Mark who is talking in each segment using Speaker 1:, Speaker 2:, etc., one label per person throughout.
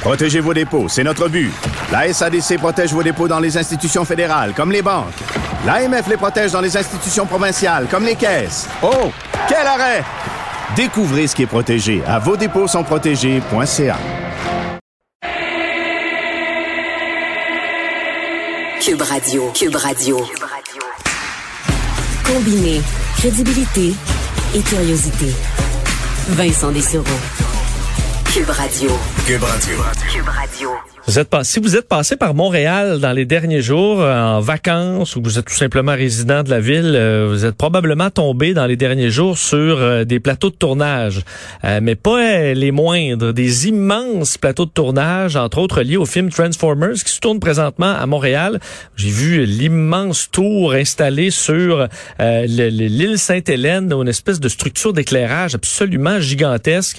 Speaker 1: Protégez vos dépôts, c'est notre but. La SADC protège vos dépôts dans les institutions fédérales, comme les banques. L'AMF les protège dans les institutions provinciales, comme les caisses. Oh, quel arrêt! Découvrez ce qui est protégé à vos dépôts sont protégés.ca.
Speaker 2: Cube Radio. Cube Radio. Combiner crédibilité et curiosité. Vincent Dessereau. Cube Radio.
Speaker 1: Cube Radio.
Speaker 2: Cube Radio.
Speaker 3: Vous êtes pas, si vous êtes passé par Montréal dans les derniers jours euh, en vacances ou que vous êtes tout simplement résident de la ville, euh, vous êtes probablement tombé dans les derniers jours sur euh, des plateaux de tournage, mais pas les moindres, des immenses plateaux de tournage, entre autres liés au film Transformers qui se tourne présentement à Montréal. J'ai vu l'immense tour installé sur l'île Sainte-Hélène, une espèce de structure d'éclairage absolument gigantesque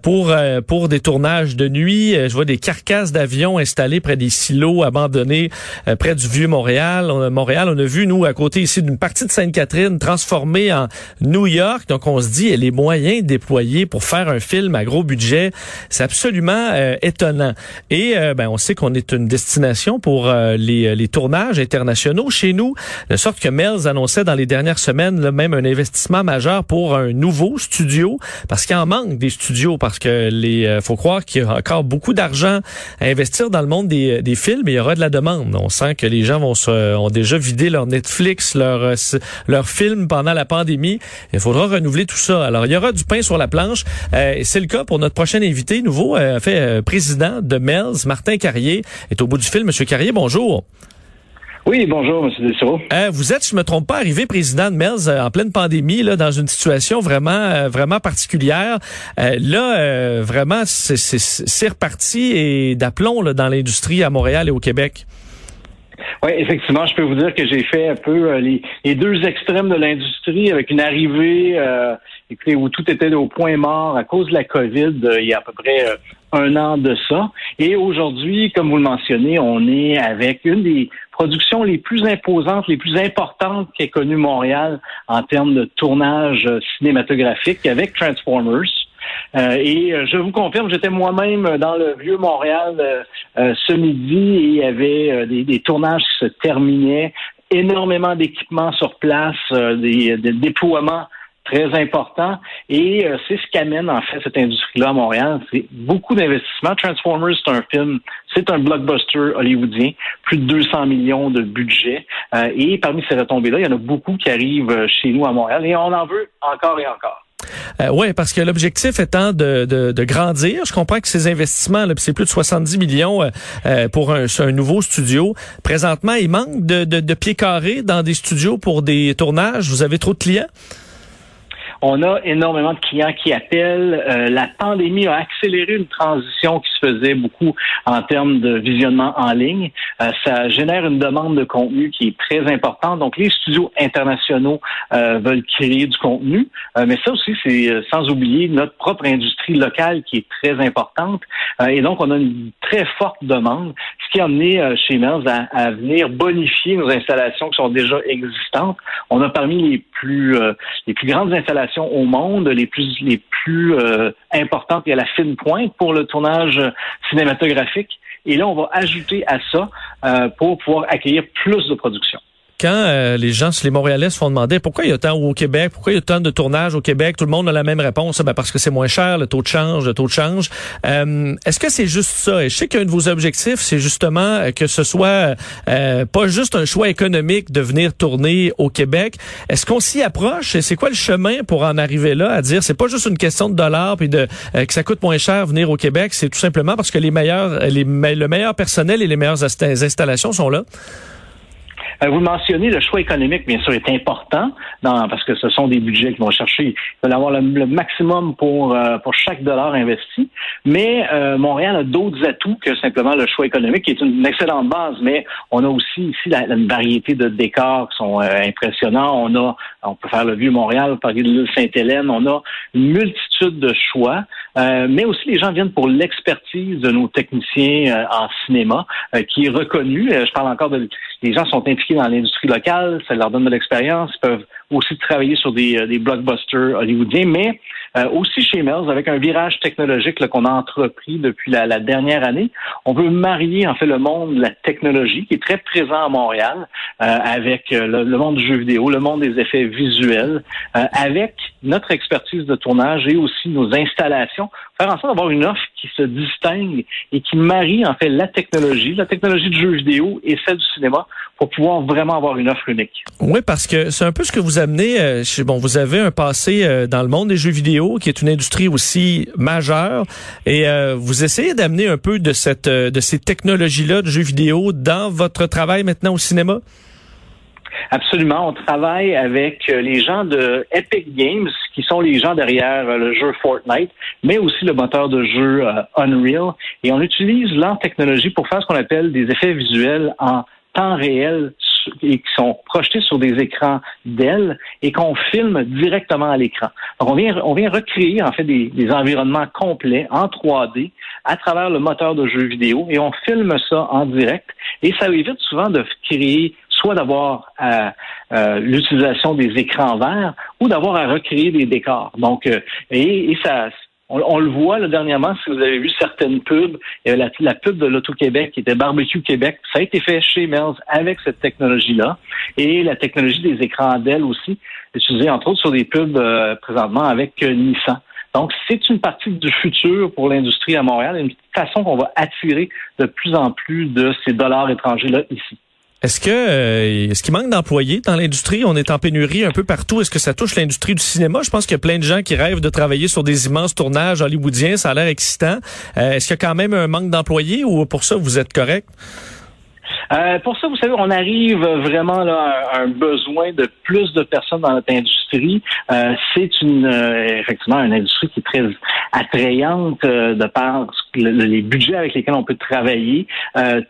Speaker 3: pour pour des tournages de nuit. Je vois des carcasses d'avions installés près des silos abandonnés euh, près du vieux Montréal. On Montréal, on a vu nous à côté ici d'une partie de Sainte-Catherine transformée en New York. Donc on se dit les moyens déployés pour faire un film à gros budget, c'est absolument euh, étonnant. Et euh, ben on sait qu'on est une destination pour les, les, tournages internationaux chez nous, de sorte que Mel's annonçait dans les dernières semaines là, même un investissement majeur pour un nouveau studio parce qu'il en manque des studios parce que les faut croire qu'il y a encore beaucoup d'argent à investir dans le monde des, des films, il y aura de la demande. On sent que les gens vont se, ont déjà vidé leur Netflix, leur, euh, leur film pendant la pandémie. Il faudra renouveler tout ça. Alors, il y aura du pain sur la planche. Euh, et c'est le cas pour notre prochain invité, nouveau euh, fait président de Mel's, Martin Carrier, est au bout du fil. Monsieur Carrier, bonjour.
Speaker 4: Oui, bonjour, M. Dessereau.
Speaker 3: Euh, vous êtes, je me trompe pas, arrivé président de MERS euh, en pleine pandémie, là, dans une situation vraiment, euh, vraiment particulière. Euh, là, vraiment, c'est reparti et d'aplomb dans l'industrie à Montréal et au Québec.
Speaker 4: Oui, effectivement, je peux vous dire que j'ai fait un peu les, les, deux extrêmes de l'industrie avec une arrivée écoutez, où tout était au point mort à cause de la COVID il y a à peu près un an de ça. Et aujourd'hui, comme vous le mentionnez, on est avec une des productions les plus imposantes, les plus importantes qu'ait connu Montréal en termes de tournage cinématographique avec Transformers. Euh, et euh, je vous confirme, j'étais moi-même dans le vieux Montréal euh, ce midi et il y avait des, des, tournages qui se terminaient, énormément d'équipements sur place, des, des déploiements très important. Et euh, c'est ce qu'amène en fait cette industrie-là à Montréal. C'est beaucoup d'investissements. Transformers, c'est un film, c'est un blockbuster hollywoodien, plus de 200 millions de budget. Euh, et parmi ces retombées-là, il y en a beaucoup qui arrivent euh, chez nous à Montréal et on en veut encore et encore.
Speaker 3: Euh, oui, parce que l'objectif étant de, de, de, grandir, je comprends que ces investissements, c'est plus de 70 millions euh, pour un, un, nouveau studio. Présentement, il manque de, de, de pieds carrés dans des studios pour des tournages. Vous avez trop de clients?
Speaker 4: On a énormément de clients qui appellent. Euh, la pandémie a accéléré une transition qui se faisait beaucoup en termes de visionnement en ligne. Euh, ça génère une demande de contenu qui est très importante. Donc, les studios internationaux euh, veulent créer du contenu, mais ça aussi, c'est sans oublier notre propre industrie locale qui est très importante. et donc, on a une très forte demande, ce qui a amené chez Mers à, à, venir bonifier nos installations qui sont déjà existantes. On a parmi les plus les plus grandes installations au monde, les plus les plus euh, importantes et à la fine pointe pour le tournage cinématographique. Et là, on va ajouter à ça euh, pour pouvoir accueillir plus de production
Speaker 3: quand euh, les gens, les Montréalais se font demander pourquoi il y a tant au Québec, pourquoi il y a tant de tournages au Québec, tout le monde a la même réponse, ben parce que c'est moins cher, le taux de change, le taux de change. Euh, Est-ce que c'est juste ça? Et je sais qu'un de vos objectifs, c'est justement que ce soit euh, pas juste un choix économique de venir tourner au Québec. Est-ce qu'on s'y approche? Et c'est quoi le chemin pour en arriver là, à dire c'est pas juste une question de dollars puis de euh, que ça coûte moins cher venir au Québec, c'est tout simplement parce que les meilleurs, les, le meilleur personnel et les meilleures installations sont là?
Speaker 4: Euh, vous mentionnez le choix économique, bien sûr, est important dans, parce que ce sont des budgets qui vont chercher, ils veulent avoir le, le maximum pour euh, pour chaque dollar investi. Mais euh, Montréal a d'autres atouts que simplement le choix économique, qui est une, excellente base. Mais on a aussi ici une variété de décors qui sont impressionnants. On a, on peut faire le vieux Montréal, parler de l'île Sainte-Hélène. On a une multitude de choix. Euh, mais aussi les gens viennent pour l'expertise de nos techniciens euh, en cinéma, euh, qui est reconnue. je parle encore de les gens sont impliqués dans l'industrie locale, ça leur donne de l'expérience, ils peuvent aussi travailler sur des, des blockbusters hollywoodiens, mais aussi chez Mills, avec un virage technologique qu'on a entrepris depuis la, la, dernière année, on veut marier en fait le monde de la technologie qui est très présent à Montréal avec le, le, monde du jeu vidéo, le monde des effets visuels, avec notre expertise de tournage et aussi nos installations faire en sorte d'avoir une offre qui se distingue et qui marie en fait la technologie, la technologie du jeu vidéo et celle du cinéma pour pouvoir vraiment avoir une offre unique.
Speaker 3: Oui, parce que c'est un peu ce que vous amenez. Euh, bon, vous avez un passé euh, dans le monde des jeux vidéo qui est une industrie aussi majeure et euh, vous essayez d'amener un peu de cette de ces technologies-là de jeux vidéo dans votre travail maintenant au cinéma?
Speaker 4: Absolument. On travaille avec euh, les gens de Epic Games, qui sont les gens derrière euh, le jeu Fortnite, mais aussi le moteur de jeu euh, Unreal. Et on utilise leur technologie pour faire ce qu'on appelle des effets visuels en temps réel et qui sont projetés sur des écrans d'ailes et qu'on filme directement à l'écran. Donc on vient, on vient recréer en fait des, des, environnements complets en 3D à travers le moteur de jeu vidéo et on filme ça en direct et ça évite souvent de créer soit d'avoir euh, euh, l'utilisation des écrans verts ou d'avoir à recréer des décors. Donc, euh, et, ça, on, le voit là, dernièrement, si vous avez vu certaines pubs, la, la pub de l'Auto-Québec qui était Barbecue Québec, ça a été fait chez Mills avec cette technologie-là. Et la technologie des écrans d'ailes aussi, utilisée entre autres sur des pubs présentement avec Nissan. Donc, c'est une partie du futur pour l'industrie à Montréal, une façon qu'on va attirer de plus en plus de ces dollars étrangers-là ici.
Speaker 3: Est-ce que euh, est-ce qu'il manque d'employés dans l'industrie? On est en pénurie un peu partout. Est-ce que ça touche l'industrie du cinéma? Je pense qu'il y a plein de gens qui rêvent de travailler sur des immenses tournages hollywoodiens. Ça a l'air excitant. Euh, est-ce qu'il y a quand même un manque d'employés ou pour ça vous êtes correct?
Speaker 4: Euh, pour ça, vous savez, on arrive vraiment là, à un besoin de plus de personnes dans notre industrie. Euh, c'est une euh, effectivement une industrie qui est très attrayante de par les budgets avec lesquels on peut travailler,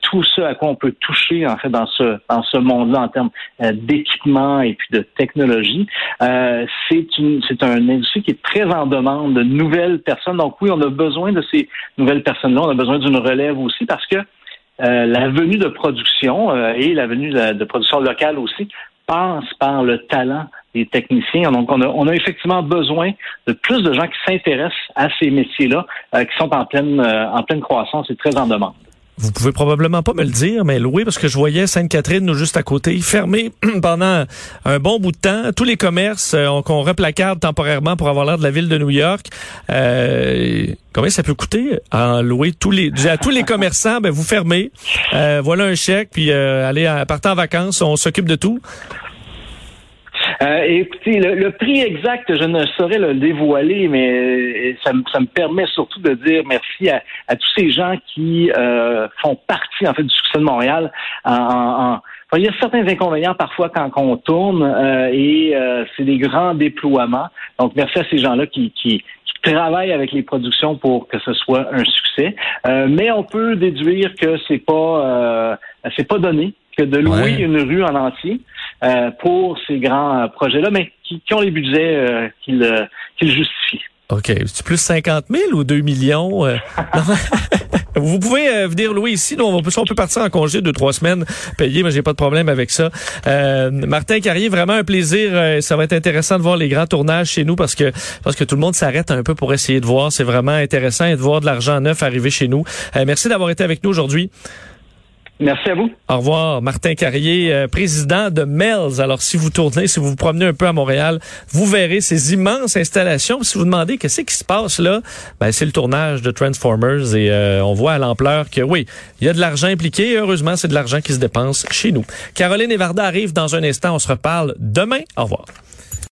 Speaker 4: tout ce à quoi on peut toucher en fait dans ce dans ce monde-là en termes d'équipement et puis de technologie. c'est une c'est une industrie qui est très en demande de nouvelles personnes. Donc oui, on a besoin de ces nouvelles personnes-là. On a besoin d'une relève aussi parce que euh, la venue de production euh, et la venue de, production locale aussi passe par le talent des techniciens. Donc, on a, on a effectivement besoin de plus de gens qui s'intéressent à ces métiers-là, euh, qui sont en pleine, en pleine croissance et très en demande.
Speaker 3: Vous pouvez probablement pas me le dire, mais loué parce que je voyais Sainte-Catherine, juste à côté, fermé pendant un bon bout de temps. Tous les commerces euh, qu'on replacarde temporairement pour avoir l'air de la ville de New York. Euh, combien ça peut coûter en louer tous les à tous les commerçants? Ben vous fermez. Euh, voilà un chèque, puis euh, allez partir en vacances, on s'occupe de tout.
Speaker 4: Euh, écoutez, le, prix exact, je ne saurais le dévoiler, mais euh, ça, me permet surtout de dire merci à, tous ces gens qui euh, font partie en fait du succès de Montréal. En, il y a certains inconvénients parfois quand, on tourne et c'est des grands déploiements. Donc merci à ces gens-là qui, qui, travaillent avec les productions pour que ce soit un succès. mais on peut déduire que c'est pas c'est pas donné que de louer une rue en entier euh, pour ces grands euh, projets-là, mais qui, ont les budgets euh, qu'ils justifient.
Speaker 3: OK. C'est plus 50 000 ou 2 millions? Vous pouvez venir louer ici. Nous, on, peut, on peut partir en congé deux, trois semaines payer, mais j'ai pas de problème avec ça. Martin Carrier, vraiment un plaisir. ça va être intéressant de voir les grands tournages chez nous parce que parce que tout le monde s'arrête un peu pour essayer de voir. C'est vraiment intéressant et de voir de l'argent neuf arriver chez nous. merci d'avoir été avec nous aujourd'hui.
Speaker 4: Merci à vous. Au
Speaker 3: revoir. Martin Carrier, euh, président de Mel's. Alors, si vous tournez, si vous vous promenez un peu à Montréal, vous verrez ces immenses installations. Si vous demandez qu'est-ce qui se passe là, ben, c'est le tournage de Transformers et euh, on voit à l'ampleur que oui, il y a de l'argent impliqué. heureusement, c'est de l'argent qui se dépense chez nous. Caroline Evarda arrive dans un instant. On se reparle demain. Au revoir.